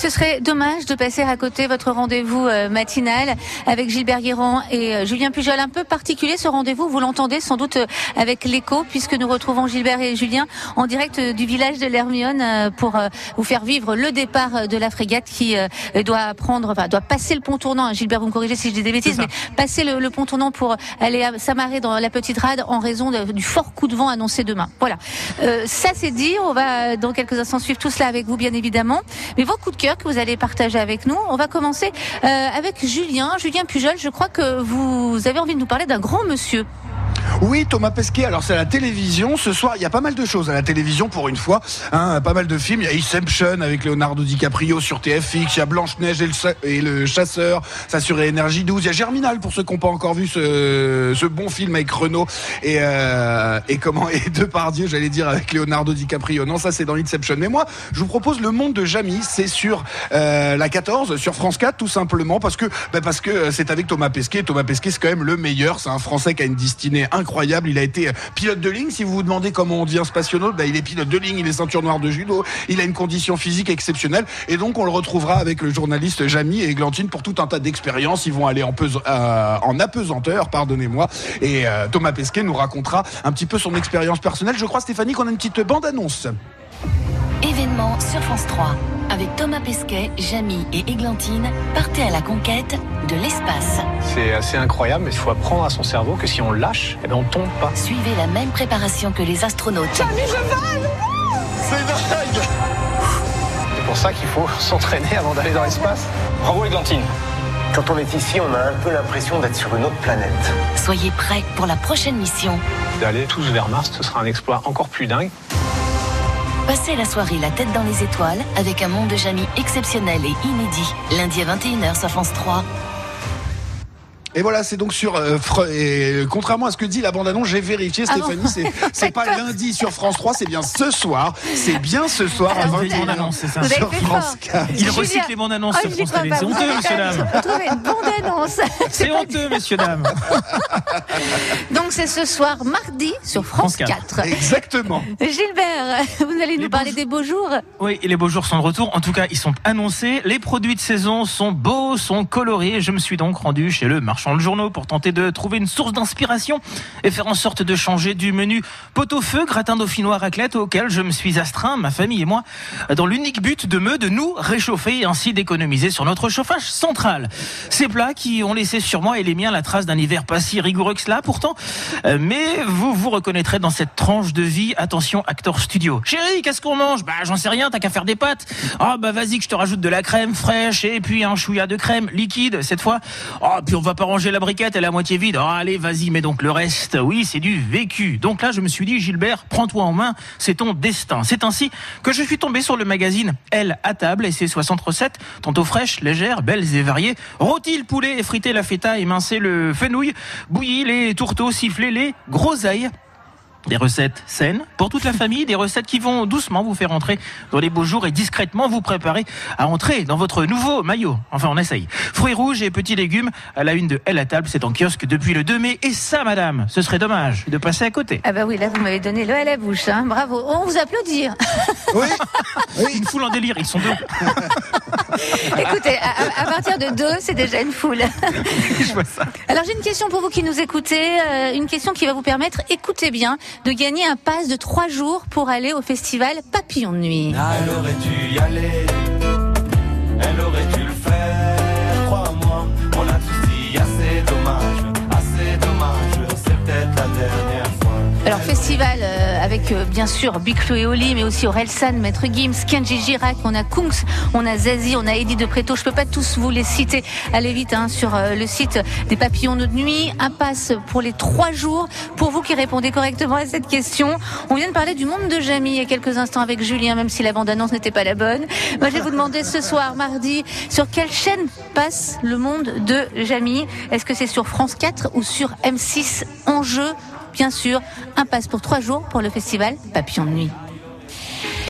ce serait dommage de passer à côté votre rendez-vous euh, matinal avec Gilbert Guérand et euh, Julien Pujol. Un peu particulier ce rendez-vous, vous l'entendez sans doute euh, avec l'écho, puisque nous retrouvons Gilbert et Julien en direct du village de l'Hermione pour vous faire vivre le départ de la frégate qui doit prendre, enfin doit passer le pont tournant. Gilbert, vous me corrigez si je dis des bêtises, mais passer le, pont tournant pour aller s'amarrer dans la petite rade en raison du fort coup de vent annoncé demain. Voilà. ça c'est dit. On va dans quelques instants suivre tout cela avec vous, bien évidemment. Mais vos coups de cœur que vous allez partager avec nous. On va commencer euh, avec Julien. Julien Pujol, je crois que vous avez envie de nous parler d'un grand monsieur. Oui, Thomas Pesquet. Alors c'est à la télévision ce soir. Il y a pas mal de choses à la télévision pour une fois. Hein, pas mal de films. Il y a Inception avec Leonardo DiCaprio sur TFX. Il y a Blanche Neige et le, chasseur. Ça sur Énergie 12. Il y a Germinal pour ceux qui n'ont pas encore vu ce, bon film avec Renault et euh, et comment et j'allais dire avec Leonardo DiCaprio. Non, ça c'est dans Inception. Mais moi, je vous propose Le Monde de Jamie. C'est sur euh, la 14, sur France 4, tout simplement parce que bah, parce que c'est avec Thomas Pesquet. Thomas Pesquet, c'est quand même le meilleur. C'est un Français qui a une destinée incroyable. Il a été euh, pilote de ligne. Si vous vous demandez comment on devient spationaute, bah, il est pilote de ligne, il est ceinture noire de judo, il a une condition physique exceptionnelle. Et donc, on le retrouvera avec le journaliste Jamie et Glantine pour tout un tas d'expériences. Ils vont aller en, euh, apesanteur, pardonnez-moi. Et euh, Thomas Pesquet nous racontera un petit peu son expérience personnelle. Je crois, Stéphanie, qu'on a une petite bande-annonce. Événement sur France 3. Avec Thomas Pesquet, Jamie et Églantine, partez à la conquête de l'espace. C'est assez incroyable, mais il faut apprendre à son cerveau que si on lâche, eh ben on tombe pas. Suivez la même préparation que les astronautes. Jamie, je vole C'est dingue C'est pour ça qu'il faut s'entraîner avant d'aller dans l'espace. Bravo Églantine quand on est ici, on a un peu l'impression d'être sur une autre planète. Soyez prêts pour la prochaine mission. D'aller tous vers Mars, ce sera un exploit encore plus dingue. Passez la soirée la tête dans les étoiles avec un monde de Jamie exceptionnel et inédit. Lundi à 21h sur France 3. Et voilà, c'est donc sur. Euh, et contrairement à ce que dit la bande-annonce, j'ai vérifié, ah Stéphanie, c'est pas lundi sur France 3, c'est bien ce soir. C'est bien ce soir à 21h c'est ça. Sur France 4. Il recycle les bandes-annonces oh, sur France Télé. C'est honteux, monsieur dame. une bande-annonce. C'est honteux, messieurs dames. Donc c'est ce soir, mardi, sur France, 4. Exactement. Gilbert, vous allez nous parler des beaux jours. Oui, les beaux jours sont de retour. En tout cas, ils sont annoncés. Les produits de saison sont beaux, sont colorés. Je me suis donc rendu chez le marché le journaux pour tenter de trouver une source d'inspiration et faire en sorte de changer du menu pot-au-feu, gratin dauphinois, raclette auquel je me suis astreint, ma famille et moi, dans l'unique but de me, de nous réchauffer et ainsi d'économiser sur notre chauffage central. Ces plats qui ont laissé sur moi et les miens la trace d'un hiver pas si rigoureux que cela pourtant, euh, mais vous vous reconnaîtrez dans cette tranche de vie. Attention, acteur studio. Chérie, qu'est-ce qu'on mange? Bah j'en sais rien, t'as qu'à faire des pâtes. Ah bah vas-y que je te rajoute de la crème fraîche et puis un chouïa de crème liquide cette fois. Ah puis on va pas ranger la briquette, elle est à moitié vide. Oh, allez, vas-y, mais donc le reste, oui, c'est du vécu. Donc là, je me suis dit, Gilbert, prends-toi en main, c'est ton destin. C'est ainsi que je suis tombé sur le magazine Elle à table et ses 60 recettes, tantôt fraîches, légères, belles et variées. Rôti le poulet, friter la feta, émincer le fenouil, bouillir les tourteaux, siffler les groseilles. Des recettes saines pour toute la famille, des recettes qui vont doucement vous faire entrer dans les beaux jours et discrètement vous préparer à entrer dans votre nouveau maillot. Enfin, on essaye. Fruits rouges et petits légumes à la une de Elle à table, c'est en kiosque depuis le 2 mai. Et ça, madame, ce serait dommage de passer à côté. Ah bah oui, là, vous m'avez donné le à la bouche. Hein. Bravo. On vous applaudit. Oui. Une foule en délire, ils sont deux. Écoutez, à, partir de deux, c'est déjà une foule. Je vois ça. Alors j'ai une question pour vous qui nous écoutez, euh, une question qui va vous permettre, écoutez bien, de gagner un pass de trois jours pour aller au festival Papillon de Nuit. Elle aurait dû y aller, elle aurait dû le faire, crois-moi, on a tous dit assez dommage, assez dommage, c'est peut-être la dernière fois. Alors festival euh, avec euh, bien sûr Big et Oli, mais aussi Orelsan, Maître Gims, Kenji Girac, on a Kungs, on a Zazie, on a Eddie de Préto. Je peux pas tous vous les citer. Allez vite hein, sur euh, le site des Papillons de nuit. Un pass pour les trois jours. Pour vous qui répondez correctement à cette question, on vient de parler du monde de Jamie il y a quelques instants avec Julien, même si la bande-annonce n'était pas la bonne. Moi, je vais vous demander ce soir, mardi, sur quelle chaîne passe le monde de Jamie? Est-ce que c'est sur France 4 ou sur M6 en jeu bien sûr, un passe pour trois jours pour le festival Papillon de Nuit.